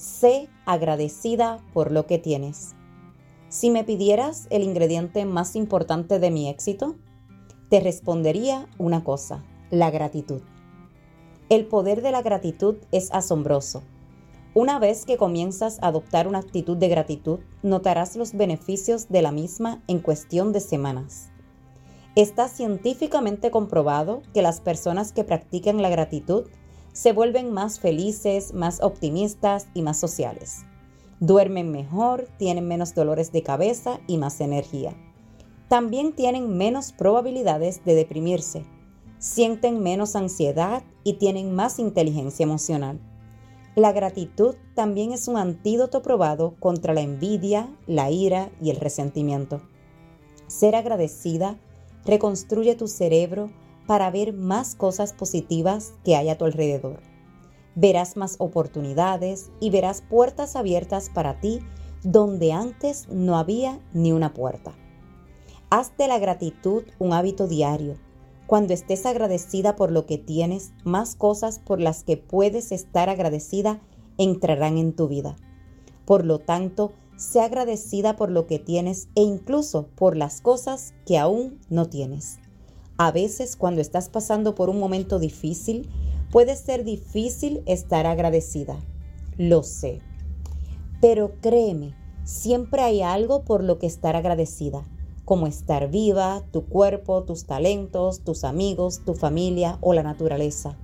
Sé agradecida por lo que tienes. Si me pidieras el ingrediente más importante de mi éxito, te respondería una cosa, la gratitud. El poder de la gratitud es asombroso. Una vez que comienzas a adoptar una actitud de gratitud, notarás los beneficios de la misma en cuestión de semanas. Está científicamente comprobado que las personas que practican la gratitud se vuelven más felices, más optimistas y más sociales. Duermen mejor, tienen menos dolores de cabeza y más energía. También tienen menos probabilidades de deprimirse, sienten menos ansiedad y tienen más inteligencia emocional. La gratitud también es un antídoto probado contra la envidia, la ira y el resentimiento. Ser agradecida reconstruye tu cerebro para ver más cosas positivas que hay a tu alrededor. Verás más oportunidades y verás puertas abiertas para ti donde antes no había ni una puerta. Haz de la gratitud un hábito diario. Cuando estés agradecida por lo que tienes, más cosas por las que puedes estar agradecida entrarán en tu vida. Por lo tanto, sé agradecida por lo que tienes e incluso por las cosas que aún no tienes. A veces cuando estás pasando por un momento difícil, puede ser difícil estar agradecida. Lo sé. Pero créeme, siempre hay algo por lo que estar agradecida, como estar viva, tu cuerpo, tus talentos, tus amigos, tu familia o la naturaleza.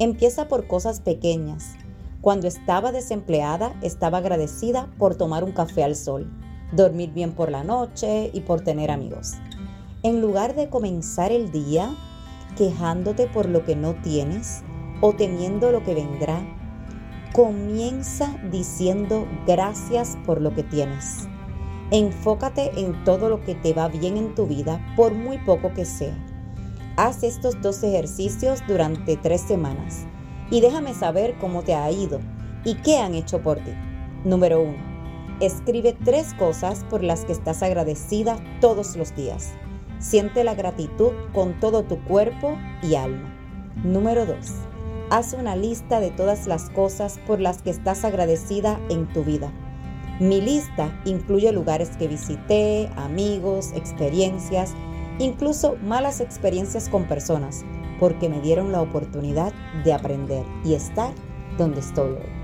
Empieza por cosas pequeñas. Cuando estaba desempleada, estaba agradecida por tomar un café al sol, dormir bien por la noche y por tener amigos. En lugar de comenzar el día quejándote por lo que no tienes o temiendo lo que vendrá, comienza diciendo gracias por lo que tienes. Enfócate en todo lo que te va bien en tu vida, por muy poco que sea. Haz estos dos ejercicios durante tres semanas y déjame saber cómo te ha ido y qué han hecho por ti. Número 1. Escribe tres cosas por las que estás agradecida todos los días. Siente la gratitud con todo tu cuerpo y alma. Número 2. Haz una lista de todas las cosas por las que estás agradecida en tu vida. Mi lista incluye lugares que visité, amigos, experiencias, incluso malas experiencias con personas, porque me dieron la oportunidad de aprender y estar donde estoy hoy.